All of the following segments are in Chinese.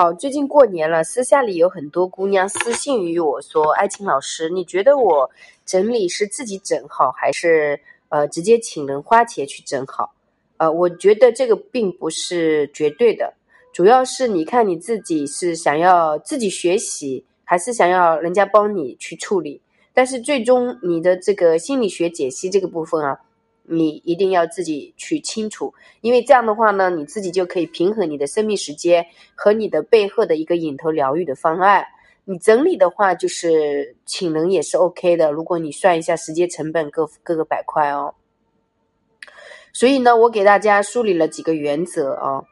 好，最近过年了，私下里有很多姑娘私信于我说：“爱情老师，你觉得我整理是自己整好，还是呃直接请人花钱去整好？”呃，我觉得这个并不是绝对的，主要是你看你自己是想要自己学习，还是想要人家帮你去处理。但是最终你的这个心理学解析这个部分啊。你一定要自己去清楚，因为这样的话呢，你自己就可以平衡你的生命时间和你的背后的一个引头疗愈的方案。你整理的话，就是请人也是 OK 的。如果你算一下时间成本，各各个板块哦。所以呢，我给大家梳理了几个原则啊，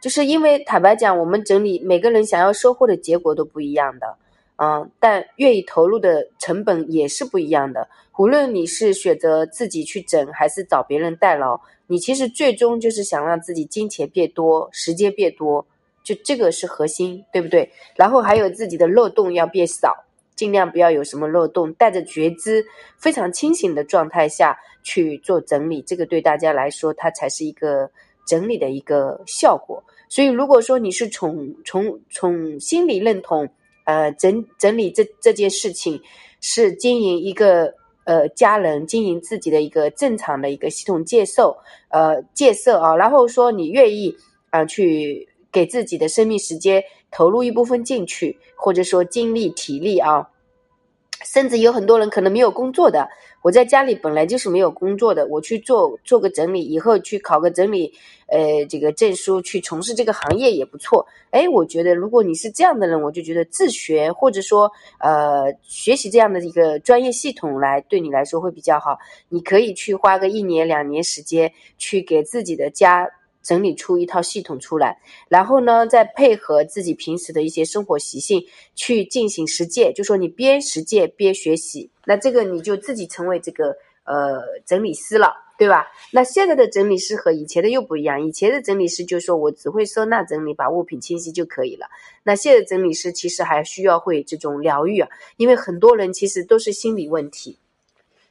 就是因为坦白讲，我们整理每个人想要收获的结果都不一样的。嗯，但愿意投入的成本也是不一样的。无论你是选择自己去整，还是找别人代劳，你其实最终就是想让自己金钱变多，时间变多，就这个是核心，对不对？然后还有自己的漏洞要变少，尽量不要有什么漏洞，带着觉知，非常清醒的状态下去做整理，这个对大家来说，它才是一个整理的一个效果。所以，如果说你是从从从心理认同。呃，整整理这这件事情是经营一个呃家人经营自己的一个正常的一个系统介绍，呃建设啊，然后说你愿意啊去给自己的生命时间投入一部分进去，或者说精力体力啊。甚至有很多人可能没有工作的，我在家里本来就是没有工作的，我去做做个整理，以后去考个整理，呃，这个证书去从事这个行业也不错。哎，我觉得如果你是这样的人，我就觉得自学或者说呃学习这样的一个专业系统来对你来说会比较好。你可以去花个一年两年时间去给自己的家。整理出一套系统出来，然后呢，再配合自己平时的一些生活习性去进行实践。就说你边实践边学习，那这个你就自己成为这个呃整理师了，对吧？那现在的整理师和以前的又不一样。以前的整理师就说我只会收纳整理，把物品清洗就可以了。那现在整理师其实还需要会这种疗愈啊，因为很多人其实都是心理问题。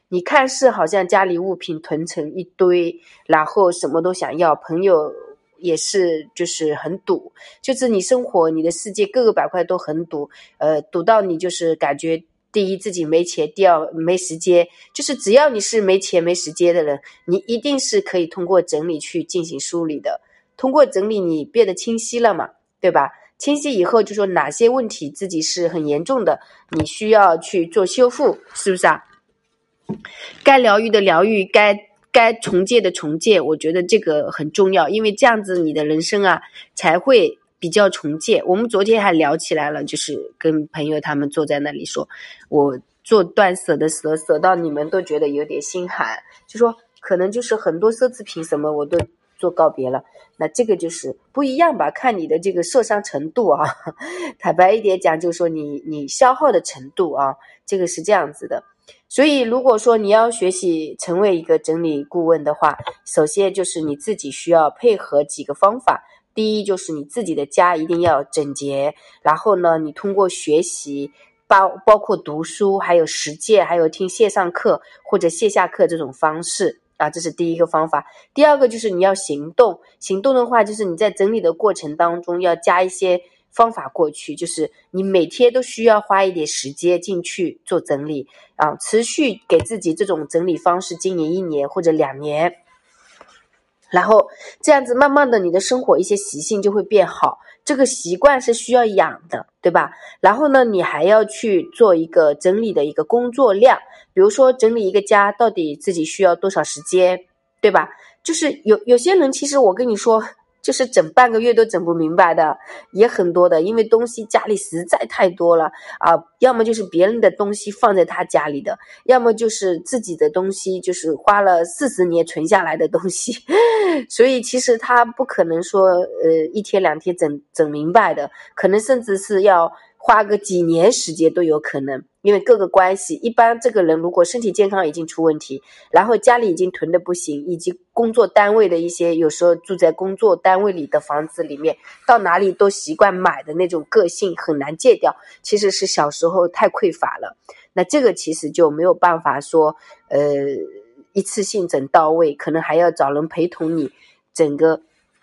你看似好像家里物品囤成一堆，然后什么都想要，朋友也是就是很堵，就是你生活你的世界各个板块都很堵，呃，堵到你就是感觉第一自己没钱，第二没时间，就是只要你是没钱没时间的人，你一定是可以通过整理去进行梳理的，通过整理你变得清晰了嘛，对吧？清晰以后就说哪些问题自己是很严重的，你需要去做修复，是不是啊？该疗愈的疗愈，该该重建的重建，我觉得这个很重要，因为这样子你的人生啊才会比较重建。我们昨天还聊起来了，就是跟朋友他们坐在那里说，我做断舍的时候，舍到你们都觉得有点心寒，就说可能就是很多奢侈品什么我都做告别了，那这个就是不一样吧？看你的这个受伤程度啊，坦白一点讲，就是说你你消耗的程度啊，这个是这样子的。所以，如果说你要学习成为一个整理顾问的话，首先就是你自己需要配合几个方法。第一，就是你自己的家一定要整洁。然后呢，你通过学习，包包括读书，还有实践，还有听线上课或者线下课这种方式啊，这是第一个方法。第二个就是你要行动。行动的话，就是你在整理的过程当中要加一些。方法过去就是你每天都需要花一点时间进去做整理啊，持续给自己这种整理方式经营一年或者两年，然后这样子慢慢的你的生活一些习性就会变好，这个习惯是需要养的，对吧？然后呢，你还要去做一个整理的一个工作量，比如说整理一个家到底自己需要多少时间，对吧？就是有有些人其实我跟你说。就是整半个月都整不明白的，也很多的，因为东西家里实在太多了啊。要么就是别人的东西放在他家里的，要么就是自己的东西，就是花了四十年存下来的东西。所以其实他不可能说，呃，一天两天整整明白的，可能甚至是要。花个几年时间都有可能，因为各个关系。一般这个人如果身体健康已经出问题，然后家里已经囤的不行，以及工作单位的一些有时候住在工作单位里的房子里面，到哪里都习惯买的那种个性很难戒掉。其实是小时候太匮乏了，那这个其实就没有办法说，呃，一次性整到位，可能还要找人陪同你整个。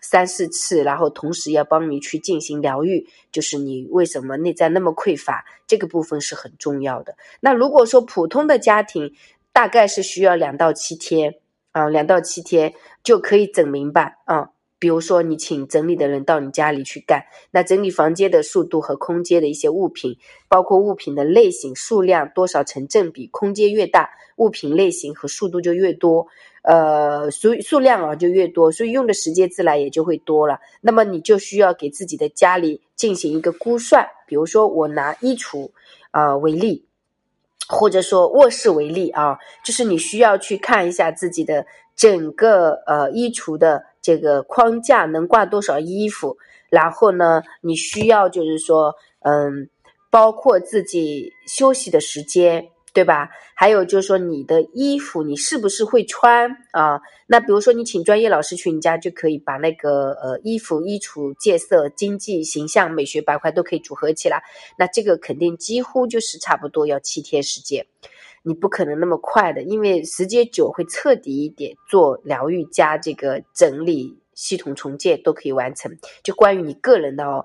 三四次，然后同时要帮你去进行疗愈，就是你为什么内在那么匮乏，这个部分是很重要的。那如果说普通的家庭，大概是需要两到七天啊，两到七天就可以整明白啊。比如说，你请整理的人到你家里去干，那整理房间的速度和空间的一些物品，包括物品的类型、数量多少成正比，空间越大，物品类型和速度就越多，呃，数数量啊就越多，所以用的时间自然也就会多了。那么你就需要给自己的家里进行一个估算，比如说我拿衣橱啊为例。或者说卧室为例啊，就是你需要去看一下自己的整个呃衣橱的这个框架能挂多少衣服，然后呢，你需要就是说嗯，包括自己休息的时间。对吧？还有就是说，你的衣服你是不是会穿啊？那比如说，你请专业老师去你家，就可以把那个呃衣服、衣橱、戒色、经济、形象、美学板块都可以组合起来。那这个肯定几乎就是差不多要七天时间，你不可能那么快的，因为时间久会彻底一点，做疗愈加这个整理、系统重建都可以完成。就关于你个人的哦。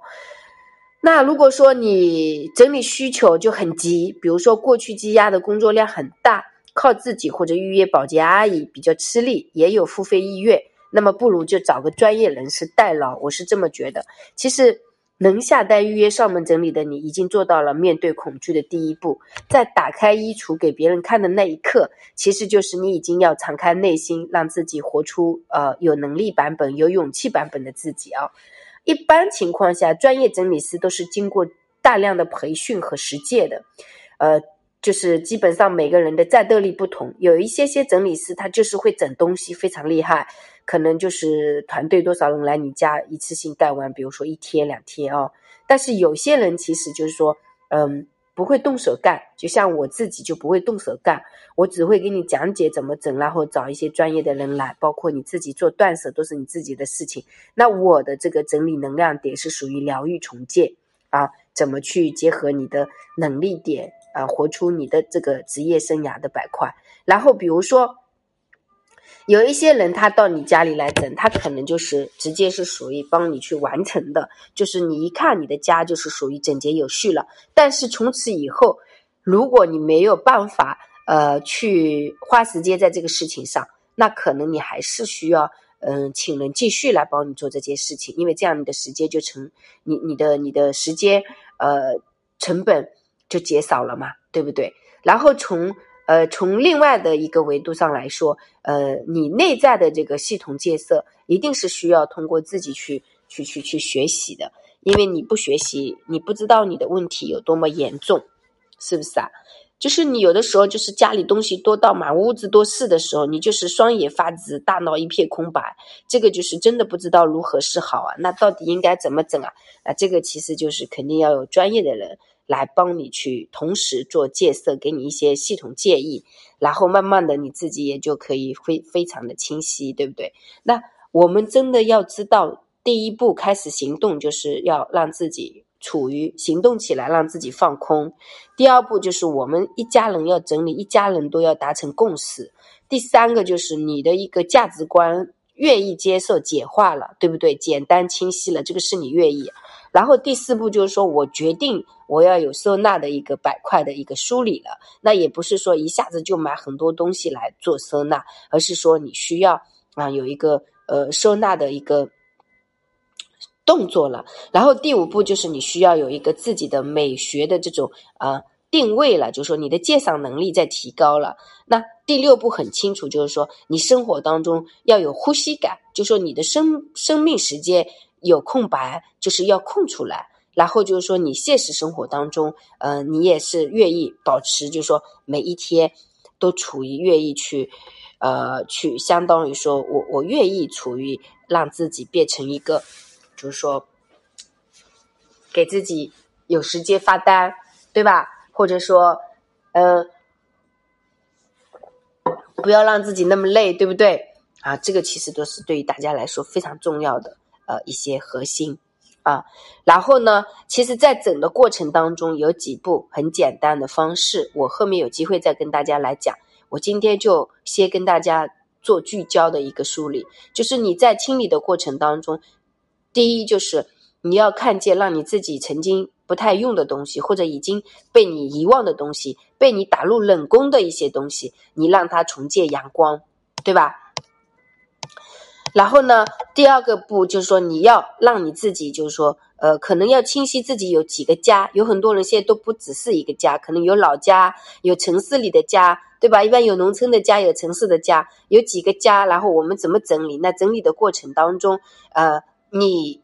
那如果说你整理需求就很急，比如说过去积压的工作量很大，靠自己或者预约保洁阿姨比较吃力，也有付费意愿，那么不如就找个专业人士代劳。我是这么觉得。其实能下单预约上门整理的你，已经做到了面对恐惧的第一步。在打开衣橱给别人看的那一刻，其实就是你已经要敞开内心，让自己活出呃有能力版本、有勇气版本的自己啊。一般情况下，专业整理师都是经过大量的培训和实践的，呃，就是基本上每个人的战斗力不同，有一些些整理师他就是会整东西非常厉害，可能就是团队多少人来你家一次性干完，比如说一天两天哦。但是有些人其实就是说，嗯。不会动手干，就像我自己就不会动手干，我只会给你讲解怎么整，然后找一些专业的人来，包括你自己做断舍都是你自己的事情。那我的这个整理能量点是属于疗愈重建啊，怎么去结合你的能力点啊，活出你的这个职业生涯的板块。然后比如说。有一些人他到你家里来整，他可能就是直接是属于帮你去完成的，就是你一看你的家就是属于整洁有序了。但是从此以后，如果你没有办法呃去花时间在这个事情上，那可能你还是需要嗯请人继续来帮你做这件事情，因为这样你的时间就成你你的你的时间呃成本就减少了嘛，对不对？然后从呃，从另外的一个维度上来说，呃，你内在的这个系统建设一定是需要通过自己去去去去学习的，因为你不学习，你不知道你的问题有多么严重，是不是啊？就是你有的时候就是家里东西多到满屋子都是的时候，你就是双眼发直，大脑一片空白，这个就是真的不知道如何是好啊。那到底应该怎么整啊？啊，这个其实就是肯定要有专业的人。来帮你去同时做建设，给你一些系统建议，然后慢慢的你自己也就可以非非常的清晰，对不对？那我们真的要知道，第一步开始行动，就是要让自己处于行动起来，让自己放空。第二步就是我们一家人要整理，一家人都要达成共识。第三个就是你的一个价值观愿意接受简化了，对不对？简单清晰了，这个是你愿意。然后第四步就是说，我决定我要有收纳的一个板块的一个梳理了。那也不是说一下子就买很多东西来做收纳，而是说你需要啊有一个呃收纳的一个动作了。然后第五步就是你需要有一个自己的美学的这种啊定位了，就是说你的鉴赏能力在提高了。那第六步很清楚，就是说你生活当中要有呼吸感，就说你的生生命时间。有空白就是要空出来，然后就是说你现实生活当中，呃，你也是愿意保持，就是说每一天都处于愿意去，呃，去相当于说我我愿意处于让自己变成一个，就是说给自己有时间发呆，对吧？或者说，嗯，不要让自己那么累，对不对？啊，这个其实都是对于大家来说非常重要的。呃，一些核心啊，然后呢，其实，在整个过程当中有几步很简单的方式，我后面有机会再跟大家来讲。我今天就先跟大家做聚焦的一个梳理，就是你在清理的过程当中，第一就是你要看见让你自己曾经不太用的东西，或者已经被你遗忘的东西，被你打入冷宫的一些东西，你让它重见阳光，对吧？然后呢，第二个步就是说，你要让你自己，就是说，呃，可能要清晰自己有几个家。有很多人现在都不只是一个家，可能有老家，有城市里的家，对吧？一般有农村的家，有城市的家，有几个家。然后我们怎么整理？那整理的过程当中，呃，你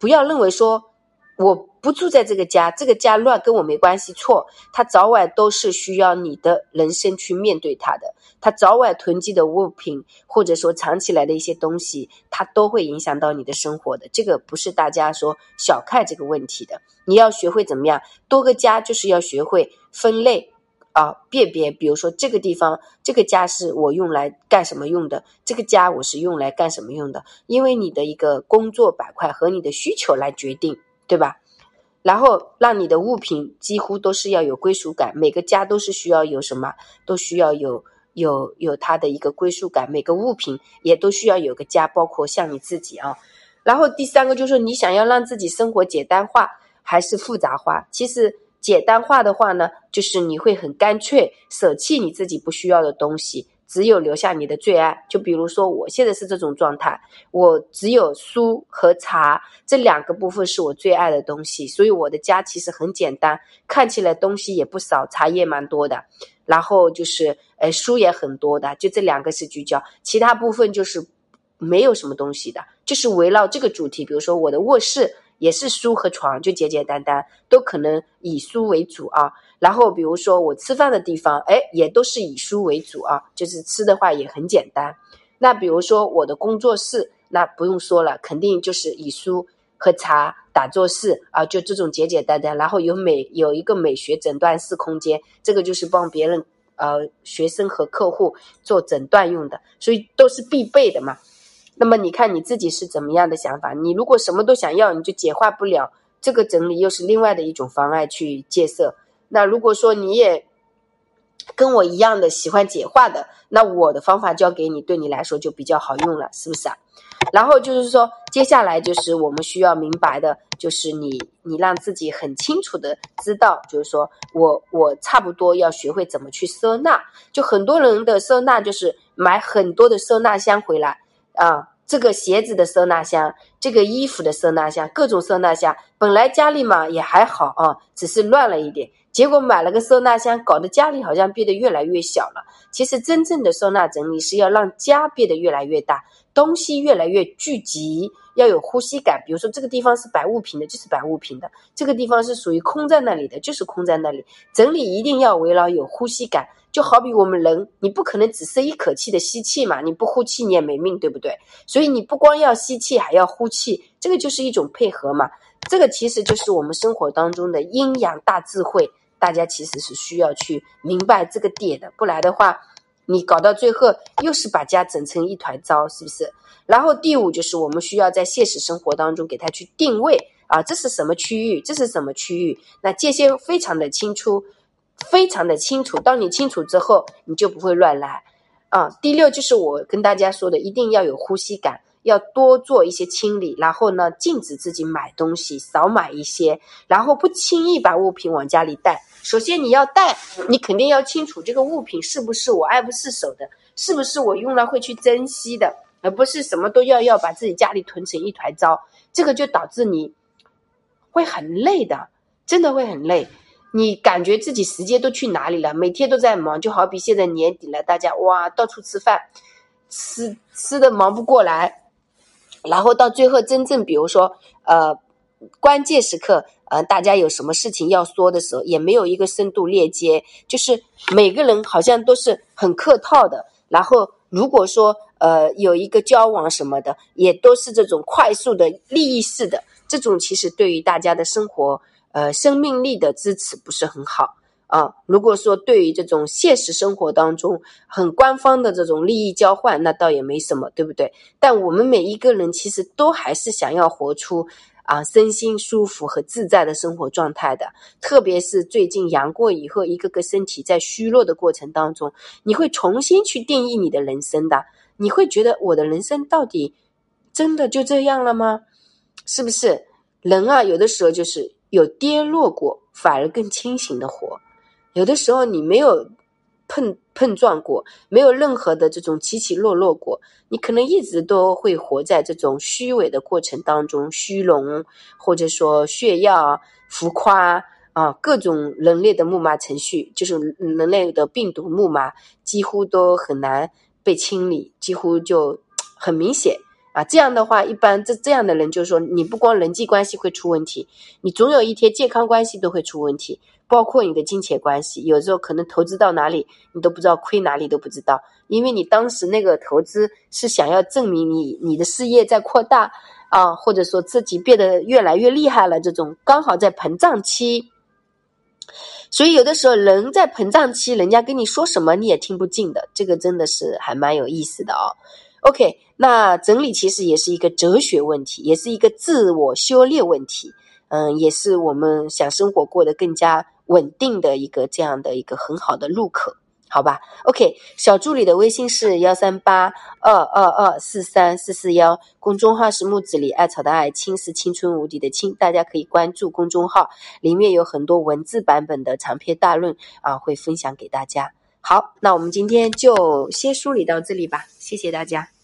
不要认为说。我不住在这个家，这个家乱跟我没关系。错，他早晚都是需要你的人生去面对他的。他早晚囤积的物品，或者说藏起来的一些东西，它都会影响到你的生活的。这个不是大家说小看这个问题的。你要学会怎么样？多个家就是要学会分类啊，辨别。比如说这个地方，这个家是我用来干什么用的？这个家我是用来干什么用的？因为你的一个工作板块和你的需求来决定。对吧？然后让你的物品几乎都是要有归属感，每个家都是需要有什么，都需要有有有它的一个归属感。每个物品也都需要有个家，包括像你自己啊。然后第三个就是说，你想要让自己生活简单化还是复杂化？其实简单化的话呢，就是你会很干脆舍弃你自己不需要的东西。只有留下你的最爱，就比如说我现在是这种状态，我只有书和茶这两个部分是我最爱的东西，所以我的家其实很简单，看起来东西也不少，茶叶蛮多的，然后就是呃书也很多的，就这两个是聚焦，其他部分就是没有什么东西的，就是围绕这个主题，比如说我的卧室也是书和床，就简简单单，都可能以书为主啊。然后，比如说我吃饭的地方，哎，也都是以书为主啊，就是吃的话也很简单。那比如说我的工作室，那不用说了，肯定就是以书喝茶打坐室啊，就这种简简单单。然后有美有一个美学诊断室空间，这个就是帮别人呃学生和客户做诊断用的，所以都是必备的嘛。那么你看你自己是怎么样的想法？你如果什么都想要，你就简化不了。这个整理又是另外的一种方案去建设。那如果说你也跟我一样的喜欢简化的，那我的方法教给你，对你来说就比较好用了，是不是啊？然后就是说，接下来就是我们需要明白的，就是你你让自己很清楚的知道，就是说我我差不多要学会怎么去收纳。就很多人的收纳就是买很多的收纳箱回来啊，这个鞋子的收纳箱，这个衣服的收纳箱，各种收纳箱，本来家里嘛也还好啊，只是乱了一点。结果买了个收纳箱，搞得家里好像变得越来越小了。其实真正的收纳整理是要让家变得越来越大，东西越来越聚集，要有呼吸感。比如说这个地方是摆物品的，就是摆物品的；这个地方是属于空在那里的，就是空在那里。整理一定要围绕有呼吸感，就好比我们人，你不可能只是一口气的吸气嘛，你不呼气你也没命，对不对？所以你不光要吸气，还要呼气，这个就是一种配合嘛。这个其实就是我们生活当中的阴阳大智慧。大家其实是需要去明白这个点的，不然的话，你搞到最后又是把家整成一团糟，是不是？然后第五就是我们需要在现实生活当中给它去定位啊，这是什么区域？这是什么区域？那界限非常的清楚，非常的清楚。当你清楚之后，你就不会乱来啊。第六就是我跟大家说的，一定要有呼吸感。要多做一些清理，然后呢，禁止自己买东西，少买一些，然后不轻易把物品往家里带。首先你要带，你肯定要清楚这个物品是不是我爱不释手的，是不是我用了会去珍惜的，而不是什么都要要把自己家里囤成一团糟。这个就导致你会很累的，真的会很累。你感觉自己时间都去哪里了？每天都在忙，就好比现在年底了，大家哇到处吃饭，吃吃的忙不过来。然后到最后，真正比如说，呃，关键时刻，呃，大家有什么事情要说的时候，也没有一个深度链接，就是每个人好像都是很客套的。然后如果说，呃，有一个交往什么的，也都是这种快速的利益式的，这种其实对于大家的生活，呃，生命力的支持不是很好。啊，如果说对于这种现实生活当中很官方的这种利益交换，那倒也没什么，对不对？但我们每一个人其实都还是想要活出啊身心舒服和自在的生活状态的。特别是最近阳过以后，一个个身体在虚弱的过程当中，你会重新去定义你的人生的。你会觉得我的人生到底真的就这样了吗？是不是人啊？有的时候就是有跌落过，反而更清醒的活；有的时候你没有碰碰撞过，没有任何的这种起起落落过，你可能一直都会活在这种虚伪的过程当中，虚荣或者说炫耀、浮夸啊，各种人类的木马程序，就是人类的病毒木马，几乎都很难。被清理几乎就很明显啊，这样的话，一般这这样的人就是说，你不光人际关系会出问题，你总有一天健康关系都会出问题，包括你的金钱关系，有时候可能投资到哪里你都不知道，亏哪里都不知道，因为你当时那个投资是想要证明你你的事业在扩大啊，或者说自己变得越来越厉害了，这种刚好在膨胀期。所以有的时候人在膨胀期，人家跟你说什么你也听不进的，这个真的是还蛮有意思的哦。OK，那整理其实也是一个哲学问题，也是一个自我修炼问题，嗯，也是我们想生活过得更加稳定的一个这样的一个很好的入口。好吧，OK，小助理的微信是幺三八二二二四三四四幺，公众号是木子李艾草的艾青是青春无敌的青，大家可以关注公众号，里面有很多文字版本的长篇大论啊，会分享给大家。好，那我们今天就先梳理到这里吧，谢谢大家。